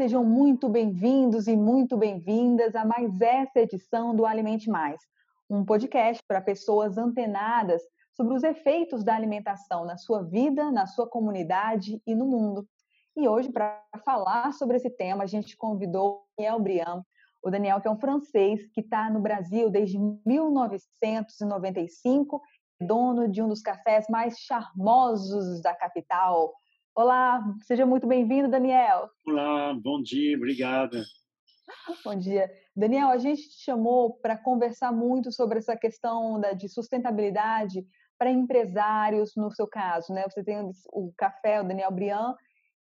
sejam muito bem-vindos e muito bem-vindas a mais essa edição do Alimente Mais, um podcast para pessoas antenadas sobre os efeitos da alimentação na sua vida, na sua comunidade e no mundo. E hoje, para falar sobre esse tema, a gente convidou o Daniel Briand, o Daniel que é um francês que está no Brasil desde 1995, dono de um dos cafés mais charmosos da capital, Olá, seja muito bem-vindo, Daniel. Olá, bom dia, obrigada. Bom dia. Daniel, a gente te chamou para conversar muito sobre essa questão da, de sustentabilidade para empresários, no seu caso, né? Você tem o café, o Daniel Briand,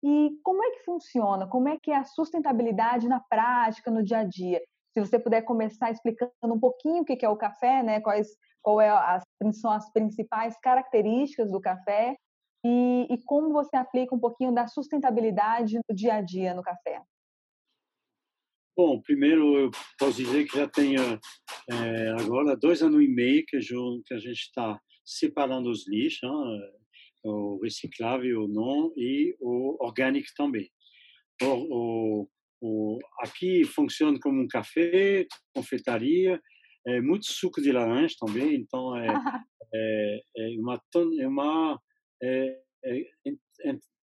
e como é que funciona? Como é que é a sustentabilidade na prática, no dia a dia? Se você puder começar explicando um pouquinho o que é o café, né? Quais qual é as, são as principais características do café e, e como você aplica um pouquinho da sustentabilidade no dia a dia no café. Bom, primeiro eu posso dizer que já tenho é, agora dois anos e meio que, a gente está separando os lixos, hein? o reciclável, o não e o orgânico também. O, o, o, aqui funciona como um café, confeitaria, é, muito suco de laranja também, então é, é, é uma, é uma é,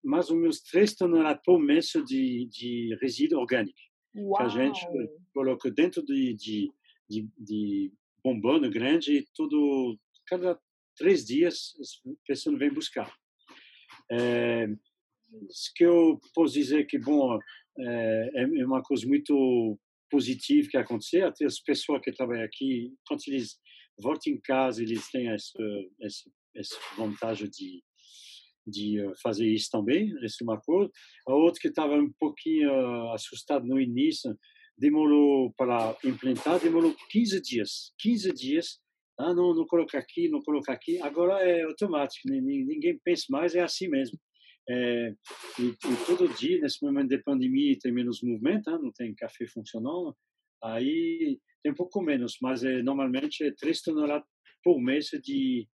mais ou menos 3 toneladas por mês de, de resíduo orgânico. Uau. Que a gente coloca dentro de, de, de, de bombando grande e tudo, cada três dias a pessoa vem buscar. É, que eu posso dizer que bom é, é uma coisa muito positiva que aconteceu até as pessoas que trabalham aqui quando eles voltam em casa eles têm essa essa, essa vontade de de eh, fazer isso também, esse é uma coisa. Que estava um pouquinho uh, assustado no início, demorou para implantar, demorou 15 dias. 15 dias. Ah, não, não coloca aqui, não coloca aqui. Agora é automático, ninguém pensa mais, é assim mesmo. É, e, e, todo dia, nesse momento de pandemia, tem menos movimento, ah, não tem café funcionando, aí tem um pouco menos, mas é, normalmente é 3 toneladas por mês de,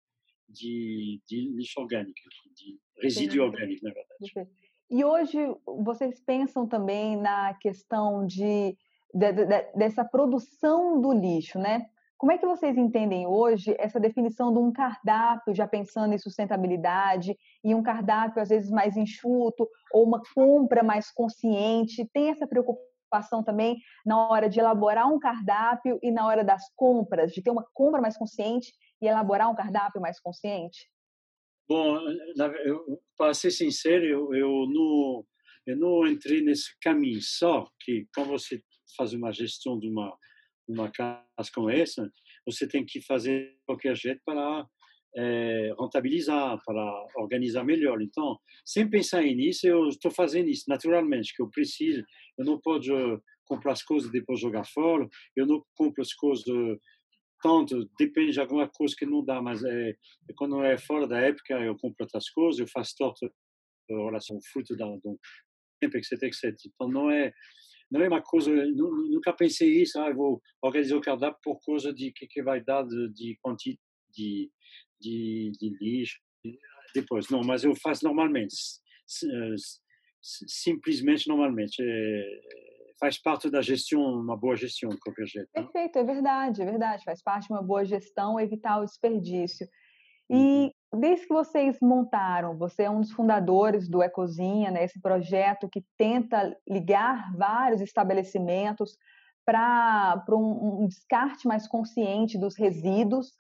de, de lixo orgânico, de resíduo Sim. orgânico, na verdade. E hoje vocês pensam também na questão de, de, de, dessa produção do lixo, né? Como é que vocês entendem hoje essa definição de um cardápio, já pensando em sustentabilidade, e um cardápio às vezes mais enxuto, ou uma compra mais consciente? Tem essa preocupação também na hora de elaborar um cardápio e na hora das compras, de ter uma compra mais consciente e elaborar um cardápio mais consciente? Bom, para ser sincero, eu, eu, não, eu não entrei nesse caminho só, que como você faz uma gestão de uma, uma casa como essa, você tem que fazer qualquer jeito para é, rentabilizar, para organizar melhor. Então, sem pensar nisso, eu estou fazendo isso naturalmente, que eu preciso. Eu não posso comprar as coisas e depois jogar fora, eu não compro as coisas tanto, depende de alguma coisa que não dá, mas é, quando é fora da época, eu compro outras coisas, eu faço torta relação fruto da, do tempo, etc, etc. Então, não é, não é uma coisa, nunca pensei isso, ah, vou organizar o cardápio por causa de que, que vai dar de, de quantidade de, de, de lixo. Depois, não, mas eu faço normalmente, simplesmente normalmente. É, faz parte da gestão, uma boa gestão, qualquer jeito. Né? Perfeito, é verdade, é verdade. Faz parte de uma boa gestão evitar o desperdício. E uhum. desde que vocês montaram, você é um dos fundadores do Ecozinha, né, esse projeto que tenta ligar vários estabelecimentos para um, um descarte mais consciente dos resíduos.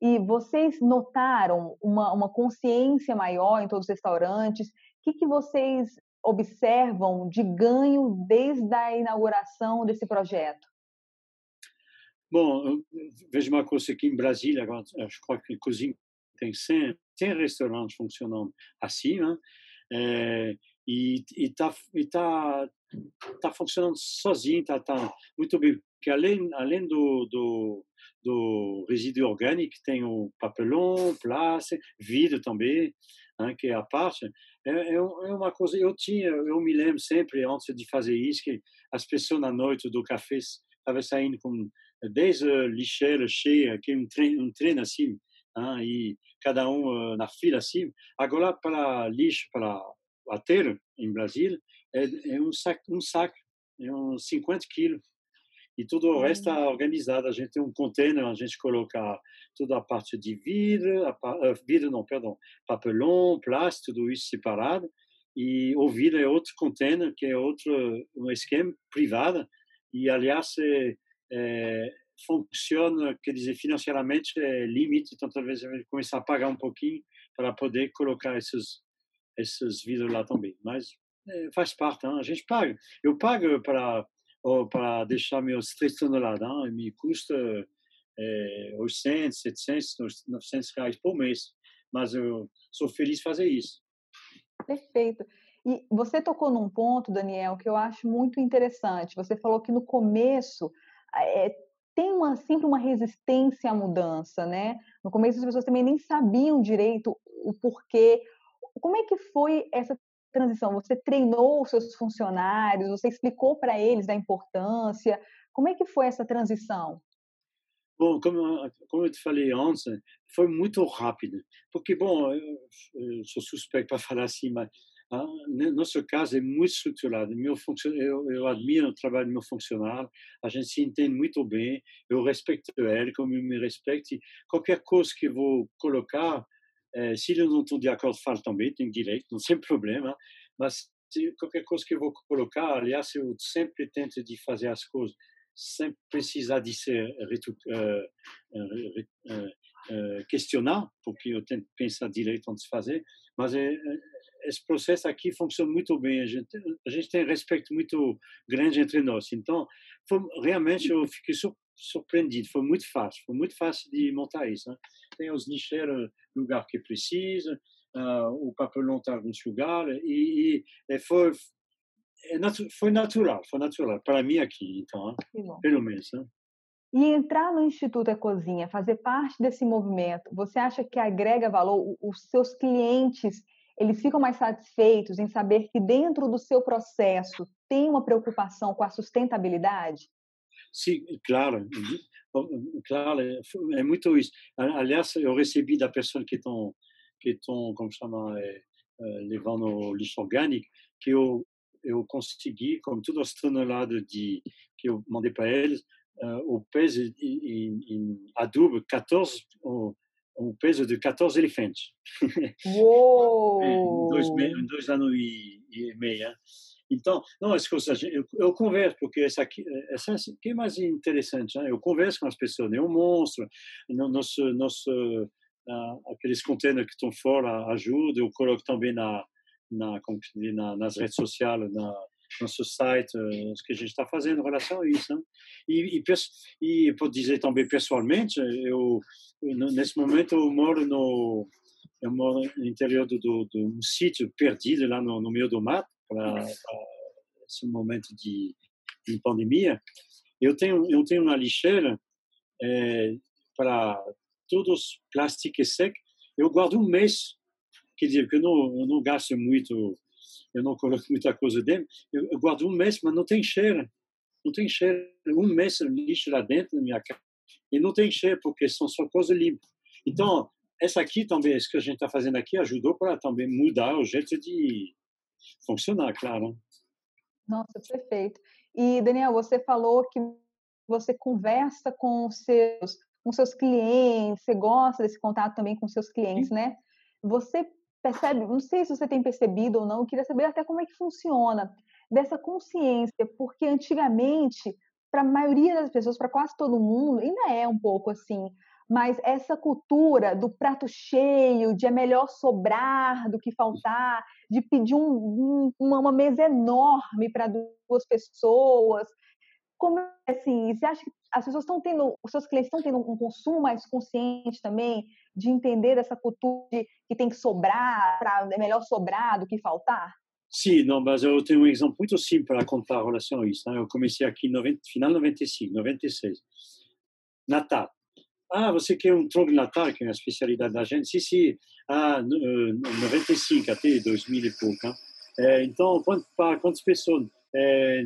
E vocês notaram uma, uma consciência maior em todos os restaurantes? O que, que vocês observam de ganho desde a inauguração desse projeto? Bom, vejo uma coisa aqui em Brasília, agora, acho que a cozinha tem 100, 100 restaurantes funcionando assim, né? É, e está tá, tá funcionando sozinho, está tá muito bem. Porque além, além do, do, do resíduo orgânico, tem o papelão, plástico, vidro também, né, que é a parte. É, é, é, uma coisa, eu tinha, eu me lembro sempre, antes de fazer isso, que as pessoas na noite do café estavam saindo com 10 lixeiras cheias, que um trem, um trem assim, né, e cada um na fila assim. Agora, para lixo, para aterro, em Brasília, é, é um saco, um saco é uns 50 quilos. E tudo o resto está organizado. A gente tem um container, a gente coloca toda a parte de vidro, a, uh, vidro não, perdão, papelão, plástico, tudo isso separado. E o vidro é outro container, que é outro um esquema privado. E, aliás, é, é, funciona, quer dizer, financeiramente é limite, então talvez eu começar a pagar um pouquinho para poder colocar esses, esses vidros lá também. Mas é, faz parte, hein? a gente paga. Eu pago para para deixar meus 3 toneladas, hein? me custa é, 800, 700, 900 reais por mês, mas eu sou feliz fazer isso. Perfeito. E você tocou num ponto, Daniel, que eu acho muito interessante. Você falou que no começo é, tem uma, sempre uma resistência à mudança, né? No começo as pessoas também nem sabiam direito o porquê. Como é que foi essa transição? Você treinou os seus funcionários? Você explicou para eles da importância? Como é que foi essa transição? Bom, como, como eu te falei antes, foi muito rápido. Porque, bom, eu, eu sou suspeito para falar assim, mas ah, nosso caso é muito estruturado. Meu eu, eu admiro o trabalho do meu funcionário, a gente se entende muito bem, eu respeito ele como ele me respeita. Qualquer coisa que eu vou colocar, é, se eles não estão de acordo, falo também, tem direito, não tem problema, mas se, qualquer coisa que eu vou colocar, aliás, eu sempre tento de fazer as coisas sem precisar de ser uh, uh, uh, questionar, porque eu tento pensar direito antes de fazer, mas é, esse processo aqui funciona muito bem. A gente, a gente tem respeito muito grande entre nós. Então, realmente eu fiquei surpreendido. Foi muito fácil. Foi muito fácil de montar isso. Né? Tem os nicheiros no lugar que precisa, uh, o papelão está em lugar e, e foi é natu foi natural, foi natural para mim aqui, então, pelo menos. Né? E entrar no Instituto Ecozinha, fazer parte desse movimento, você acha que agrega valor? Os seus clientes eles ficam mais satisfeitos em saber que dentro do seu processo tem uma preocupação com a sustentabilidade? Sim, claro, claro, é muito isso. Aliás, eu recebi da pessoa que estão, que estão, como chama, é, é, levando o lixo orgânico, que eu eu consegui, como todas as toneladas de que eu mandei para eles, uh, o peso em, em adubo 14 um peso de 14 elefantes. Uou! em, dois, em dois anos e, e meio. Então, não, as coisas, eu, eu converso, porque essa aqui, essa aqui é mais interessante, né? eu converso com as pessoas, mostro, no, nosso, nosso, uh, aqueles containers que estão fora ajuda, eu coloco também na, na, na, nas redes sociais, na, nosso site, o que a gente está fazendo em relação a isso. Né? E, e, e por dizer também pessoalmente, eu nesse momento eu moro no eu moro no interior do, do, do um sítio perdido lá no, no meio do mato para esse momento de, de, pandemia. Eu tenho eu tenho uma lixeira é, para todos os plásticos secos. Eu guardo um mês, quer dizer que eu não eu não gasto muito eu não coloco muita coisa dentro. Eu, eu guardo um mês, mas não tem cheiro. Não tem cheiro. Um mês lixo lá dentro da minha casa. E não tem cheiro, porque são só coisas limpas. Então, essa aqui também, isso que a gente está fazendo aqui, ajudou para também mudar o jeito de funcionar, claro. Nossa, perfeito. E, Daniel, você falou que você conversa com seus, com seus clientes, você gosta desse contato também com seus clientes, Sim. né? Você percebe, não sei se você tem percebido ou não, eu queria saber até como é que funciona dessa consciência, porque antigamente, para a maioria das pessoas, para quase todo mundo, ainda é um pouco assim, mas essa cultura do prato cheio, de é melhor sobrar do que faltar, de pedir um, um, uma mesa enorme para duas pessoas, como é assim, você acha que as pessoas estão tendo, os seus clientes estão tendo um consumo mais consciente também, de entender essa cultura de que tem que sobrar, pra, é melhor sobrar do que faltar? Sim, não, mas eu tenho um exemplo muito simples para contar em relação a isso. Né? Eu comecei aqui no final 95, 96. Natal. Ah, você quer um Natal, que é a especialidade da gente? Sim, sim. Ah, 95 até 2000 e pouco. É, então, para quantas pessoas?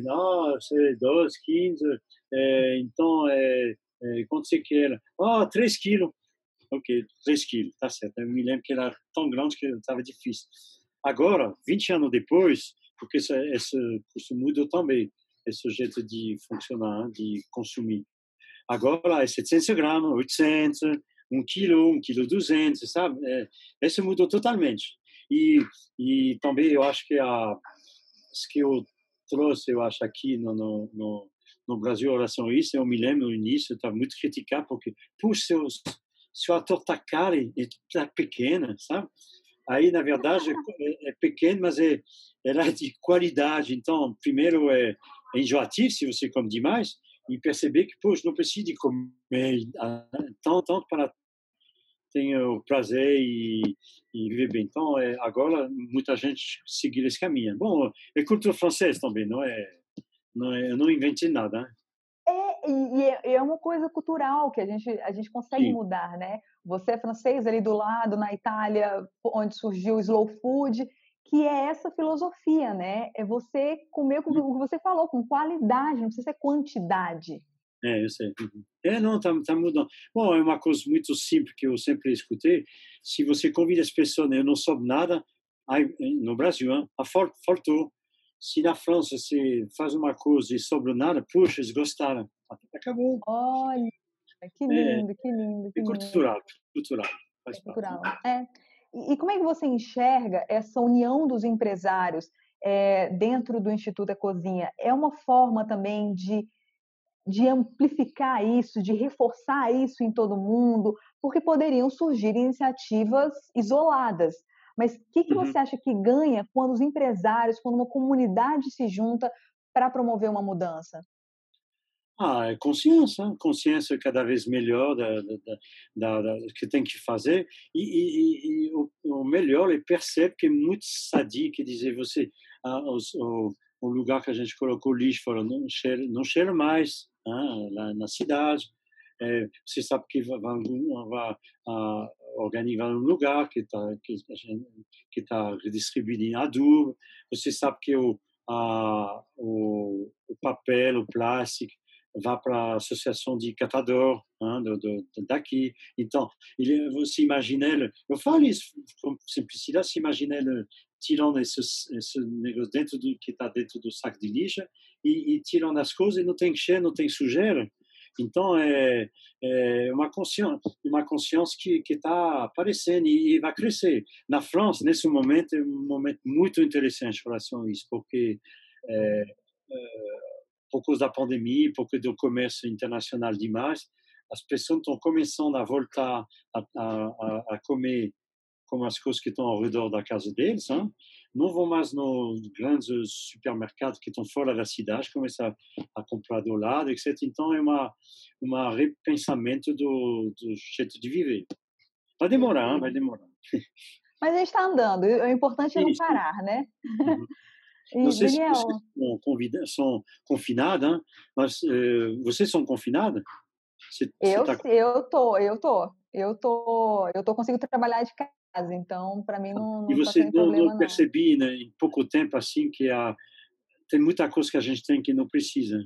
Não, sei, 12, 15. É, então, é, quanto você quer? Ah, 3 quilos ok, 3 quilos, tá certo. Eu me lembro que era tão grande que estava difícil. Agora, 20 anos depois, porque esse, curso mudou também, esse jeito de funcionar, de consumir. Agora é 700 gramas, 800, 1 quilo, 1 quilo 200, sabe? É, esse mudou totalmente. E, e também eu acho que a, que eu trouxe, eu acho, aqui no, no, no, no Brasil, em relação a isso, eu me lembro no início, estava muito criticado, porque, puxa, ator está caro e está pequena, sabe? Aí, na verdade, é, é pequeno, mas é, ela é de qualidade. Então, primeiro, é, é enjoativo se você come demais, e perceber que, poxa, não precisa de comer tanto, tanto para ter o prazer e, e viver bem. Então, é, agora, muita gente seguir esse caminho. Bom, é cultura francesa também, não é? Não é eu não inventei nada, né? É, e é, é uma coisa cultural que a gente, a gente consegue Sim. mudar, né? Você é francês ali do lado, na Itália, onde surgiu o slow food, que é essa filosofia, né? É você comer com o que você falou, com qualidade, não precisa ser quantidade. É, eu sei. Uhum. É, não, tá, tá mudando. Bom, é uma coisa muito simples que eu sempre escutei. Se você convida as pessoas, né, eu não soube nada, aí, no Brasil, hein, a faltou. Se na França você faz uma coisa e sobre nada, puxa, eles gostaram. Acabou. Olha, que é, lindo, é, que lindo. Que é cultural, lindo. cultural. Faz é cultural. É. E como é que você enxerga essa união dos empresários é, dentro do Instituto da Cozinha? É uma forma também de, de amplificar isso, de reforçar isso em todo mundo, porque poderiam surgir iniciativas isoladas. Mas o que, que uhum. você acha que ganha quando os empresários, quando uma comunidade se junta para promover uma mudança? Ah, é consciência, consciência cada vez melhor da, da, da, da que tem que fazer. E, e, e o, o, melhor é perceber que é muito sadio que dizer você ah, os, o, o, lugar que a gente colocou lixo não cheira, não cheira mais ah, lá na cidade. É, você sabe que vai, vai, ah, organizar um lugar que está que, que tá redistribuído em adubo. Você sabe que o, o, o papel o plástico vá para a associação de catador hein, do, do, daqui. Então, ele, você imagina eu falo isso com simplicidade, se imagina tirando esse, esse negócio dentro do, que está dentro do saco de lixo e, e tirando as coisas não tem cheiro, não tem sujeira. Então, é, é uma consciência, uma consciência que está aparecendo e, e, vai crescer. Na França, nesse momento, é um momento muito interessante em relação a isso, porque é, é por causa da pandemia, por causa do comércio internacional demais, as pessoas estão começando a voltar a, a, a comer como as coisas que estão ao redor da casa deles, hein? não vão mais nos grandes supermercados que estão fora da cidade, começar a comprar do lado, etc. Então é uma uma repensamento do, do jeito de viver. Vai demorar, hein? vai demorar. Mas a gente está andando. O importante é não parar, né? Uhum. Não sei Daniel. se vocês são, confinadas, mas uh, vocês são confinadas? Você, eu, você tá... eu tô, eu tô, eu tô, eu tô conseguindo trabalhar de casa, então para mim não, não E tá você tá não, problema, não percebi, né, em pouco tempo assim que a tem muita coisa que a gente tem que não precisa.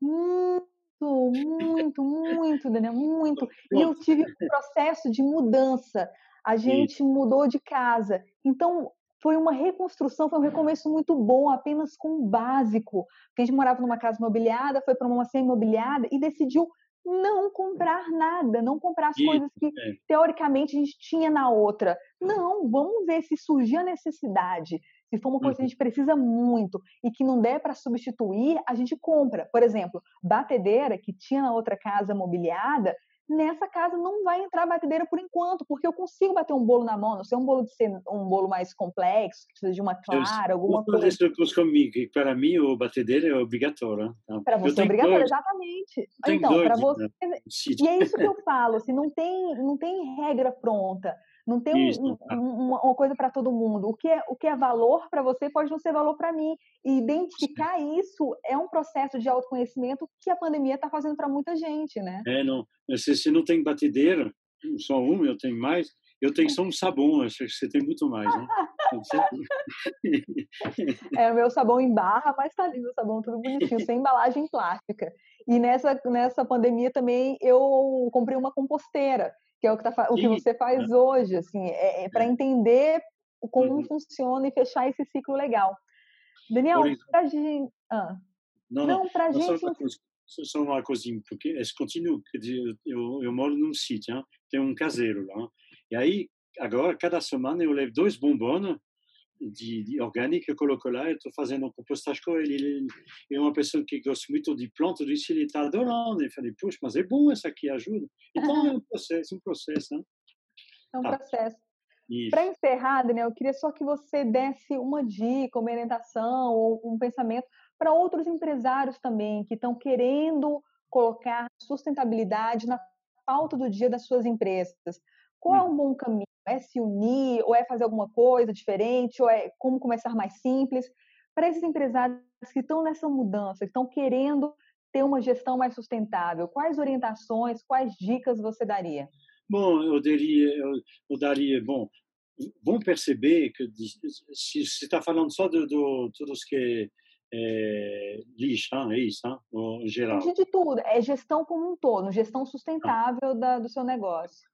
Muito, muito, muito, Daniel, muito. E eu tive um processo de mudança. A gente mudou de casa. Então, foi uma reconstrução, foi um recomeço muito bom, apenas com o básico. Porque a gente morava numa casa imobiliada, foi para uma semi-imobiliada e decidiu não comprar nada, não comprar as coisas que é. teoricamente a gente tinha na outra. Não, vamos ver se surgir a necessidade. Se for uma coisa que a uhum. gente precisa muito e que não der para substituir, a gente compra. Por exemplo, batedeira que tinha na outra casa mobiliada, nessa casa não vai entrar batedeira por enquanto, porque eu consigo bater um bolo na mão, não sei um bolo de ser um bolo mais complexo, que precisa de uma clara, alguma coisa. Isso comigo, que para mim o batedeira é obrigatório. Tá? Para você é obrigatório, exatamente. Então, para você. Né? E é isso que eu falo, assim, não tem, não tem regra pronta. Não tem Isso, um, um, uma coisa para todo mundo. O que é, o que é valor para você pode não ser valor para mim. E identificar Sim. isso é um processo de autoconhecimento que a pandemia está fazendo para muita gente, né? É, não. Se você não tem batedeira, só um, eu tenho mais. Eu tenho só um sabão, acho que você tem muito mais, né? é o meu sabão em barra, mas tá lindo o sabão tudo bonitinho, sem embalagem plástica. E nessa, nessa pandemia também eu comprei uma composteira que é o que, tá, o que você faz hoje, assim, é, é para é. entender como uhum. funciona e fechar esse ciclo legal. Daniel, pra gente... Ah. Não, não, para a gente... Só uma coisinha, porque eles continuam, eu, eu moro num sítio, hein? tem um caseiro lá, e aí, agora, cada semana eu levo dois bombons de, de orgânica, eu coloco lá, eu estou fazendo um compostagem com ele. Ele é uma pessoa que gosta muito de plantas, disse ele está adorando. Eu falei, puxa, mas é bom essa aqui, ajuda. Então é um processo, um processo. Né? É um ah. processo. Para encerrar, Daniel, eu queria só que você desse uma dica, uma orientação ou um pensamento para outros empresários também que estão querendo colocar sustentabilidade na pauta do dia das suas empresas. Qual é hum. um bom caminho? É se unir, ou é fazer alguma coisa diferente, ou é como começar mais simples? Para esses empresários que estão nessa mudança, que estão querendo ter uma gestão mais sustentável, quais orientações, quais dicas você daria? Bom, eu daria, eu, daria, bom, vão perceber que se está falando só de, de todos que é, lixo, é isso, em geral. De, de tudo, é gestão como um todo, gestão sustentável da, do seu negócio.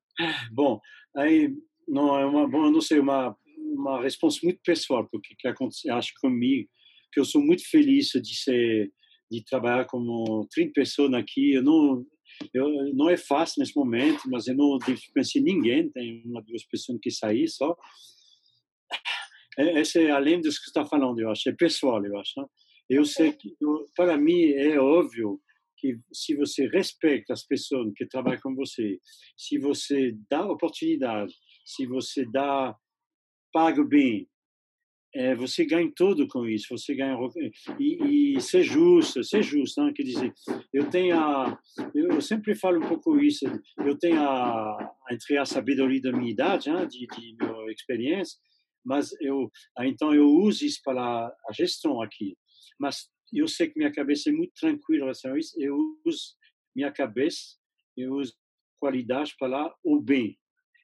Bom, aí não é uma, bom, não sei, uma uma resposta muito pessoal porque que acontece, acho comigo que eu sou muito feliz de ser de trabalhar como 30 pessoas aqui. Eu não eu, não é fácil nesse momento, mas eu não conheci ninguém, tem uma, duas pessoas que saí só. É, esse é além dos que está falando, eu acho, é pessoal, eu acho. Né? Eu sei que, eu, para mim, é óbvio que se você respeita as pessoas que trabalham com você, se você dá oportunidade, se você dá paga bem, é, você ganha tudo com isso, você ganha e, e ser justo, ser justo, não? quer dizer, eu tenho a, eu sempre falo um pouco isso, eu tenho a, entre a sabedoria da minha idade, hein, de, de minha experiência, mas eu, então eu uso isso para a gestão aqui, mas eu sei que minha cabeça é muito tranquila em relação a isso, eu uso minha cabeça, eu uso qualidade para o bem,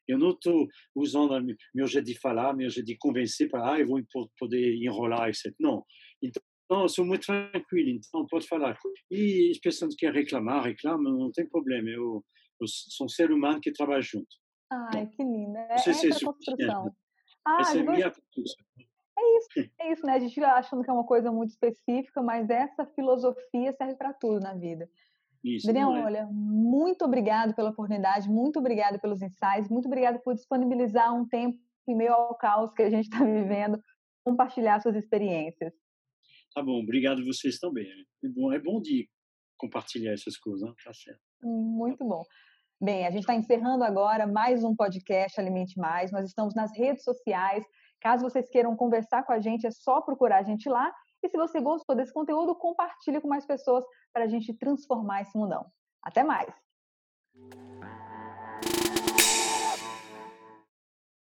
eu não estou usando meu jeito de falar, meu jeito de convencer para, ah, eu vou poder enrolar, etc. Não. Então, eu sou muito tranquilo, então pode falar. E as pessoas que querem reclamar, reclamam, não tem problema. Eu, eu sou um ser humano que trabalha junto. Ai, que lindo. É, essa é a construção. Ah, essa é minha construção. É isso, é isso, né? A gente achando que é uma coisa muito específica, mas essa filosofia serve para tudo na vida. Isso, Daniel, é? olha, muito obrigado pela oportunidade, muito obrigado pelos insights, muito obrigado por disponibilizar um tempo em meio ao caos que a gente está vivendo, compartilhar suas experiências. Tá bom, obrigado vocês também. É bom, é bom de compartilhar essas coisas, né? tá certo. Muito bom. Bem, a gente está encerrando agora mais um podcast Alimente Mais. Nós estamos nas redes sociais. Caso vocês queiram conversar com a gente, é só procurar a gente lá. E se você gostou desse conteúdo, compartilhe com mais pessoas para a gente transformar esse mundão. Até mais!